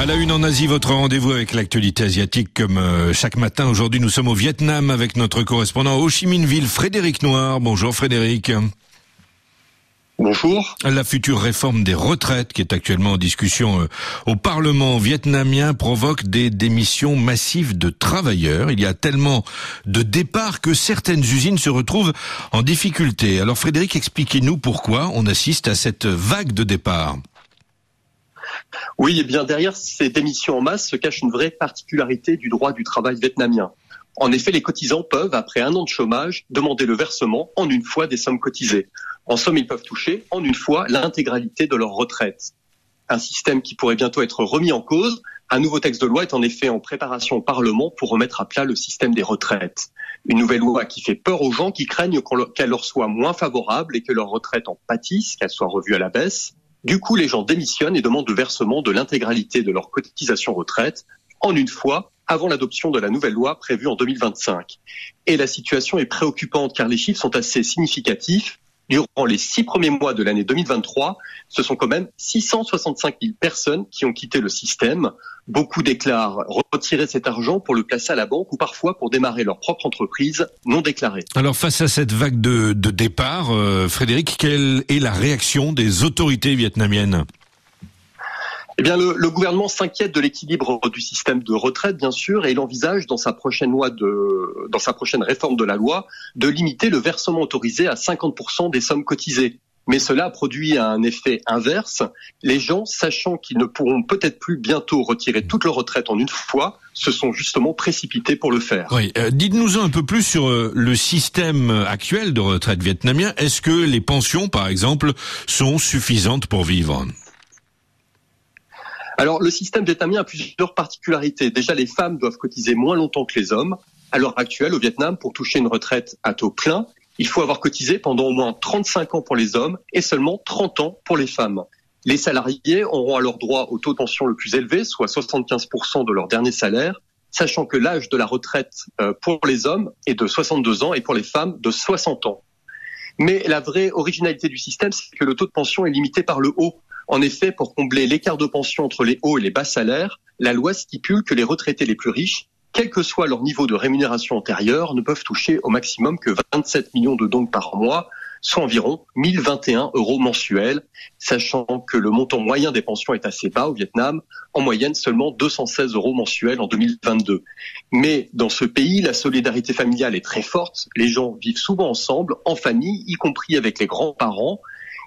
À la une en Asie, votre rendez-vous avec l'actualité asiatique comme euh, chaque matin. Aujourd'hui, nous sommes au Vietnam avec notre correspondant Ho Chi Minh Ville, Frédéric Noir. Bonjour Frédéric. Bonjour. La future réforme des retraites qui est actuellement en discussion euh, au Parlement vietnamien provoque des démissions massives de travailleurs. Il y a tellement de départs que certaines usines se retrouvent en difficulté. Alors Frédéric, expliquez-nous pourquoi on assiste à cette vague de départs. Oui, et bien derrière ces démissions en masse se cache une vraie particularité du droit du travail vietnamien. En effet, les cotisants peuvent, après un an de chômage, demander le versement en une fois des sommes cotisées. En somme, ils peuvent toucher en une fois l'intégralité de leur retraite. Un système qui pourrait bientôt être remis en cause. Un nouveau texte de loi est en effet en préparation au Parlement pour remettre à plat le système des retraites. Une nouvelle loi qui fait peur aux gens qui craignent qu'elle leur soit moins favorable et que leur retraite en pâtisse, qu'elle soit revue à la baisse. Du coup, les gens démissionnent et demandent le versement de l'intégralité de leur cotisation retraite en une fois avant l'adoption de la nouvelle loi prévue en 2025. Et la situation est préoccupante car les chiffres sont assez significatifs. Durant les six premiers mois de l'année 2023, ce sont quand même 665 000 personnes qui ont quitté le système. Beaucoup déclarent retirer cet argent pour le placer à la banque ou parfois pour démarrer leur propre entreprise non déclarée. Alors face à cette vague de, de départ, euh, Frédéric, quelle est la réaction des autorités vietnamiennes? Eh bien, le, gouvernement s'inquiète de l'équilibre du système de retraite, bien sûr, et il envisage dans sa prochaine loi de, dans sa prochaine réforme de la loi, de limiter le versement autorisé à 50% des sommes cotisées. Mais cela produit un effet inverse. Les gens, sachant qu'ils ne pourront peut-être plus bientôt retirer toute leur retraite en une fois, se sont justement précipités pour le faire. Oui, euh, dites-nous un peu plus sur euh, le système actuel de retraite vietnamien. Est-ce que les pensions, par exemple, sont suffisantes pour vivre? Alors, le système vietnamien a plusieurs particularités. Déjà, les femmes doivent cotiser moins longtemps que les hommes. À l'heure actuelle, au Vietnam, pour toucher une retraite à taux plein, il faut avoir cotisé pendant au moins 35 ans pour les hommes et seulement 30 ans pour les femmes. Les salariés auront alors droit au taux de pension le plus élevé, soit 75% de leur dernier salaire, sachant que l'âge de la retraite euh, pour les hommes est de 62 ans et pour les femmes de 60 ans. Mais la vraie originalité du système, c'est que le taux de pension est limité par le haut. En effet, pour combler l'écart de pension entre les hauts et les bas salaires, la loi stipule que les retraités les plus riches, quel que soit leur niveau de rémunération antérieure, ne peuvent toucher au maximum que 27 millions de dons par mois, soit environ 1021 euros mensuels, sachant que le montant moyen des pensions est assez bas au Vietnam, en moyenne seulement 216 euros mensuels en 2022. Mais dans ce pays, la solidarité familiale est très forte, les gens vivent souvent ensemble, en famille, y compris avec les grands-parents,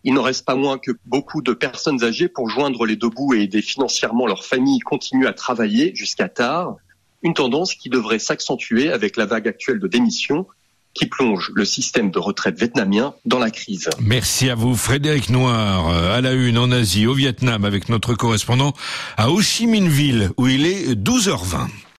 il n'en reste pas moins que beaucoup de personnes âgées, pour joindre les deux bouts et aider financièrement leur famille, continuent à travailler jusqu'à tard. Une tendance qui devrait s'accentuer avec la vague actuelle de démission qui plonge le système de retraite vietnamien dans la crise. Merci à vous, Frédéric Noir, à la une en Asie, au Vietnam, avec notre correspondant à Ho Chi Minh Ville, où il est 12h20.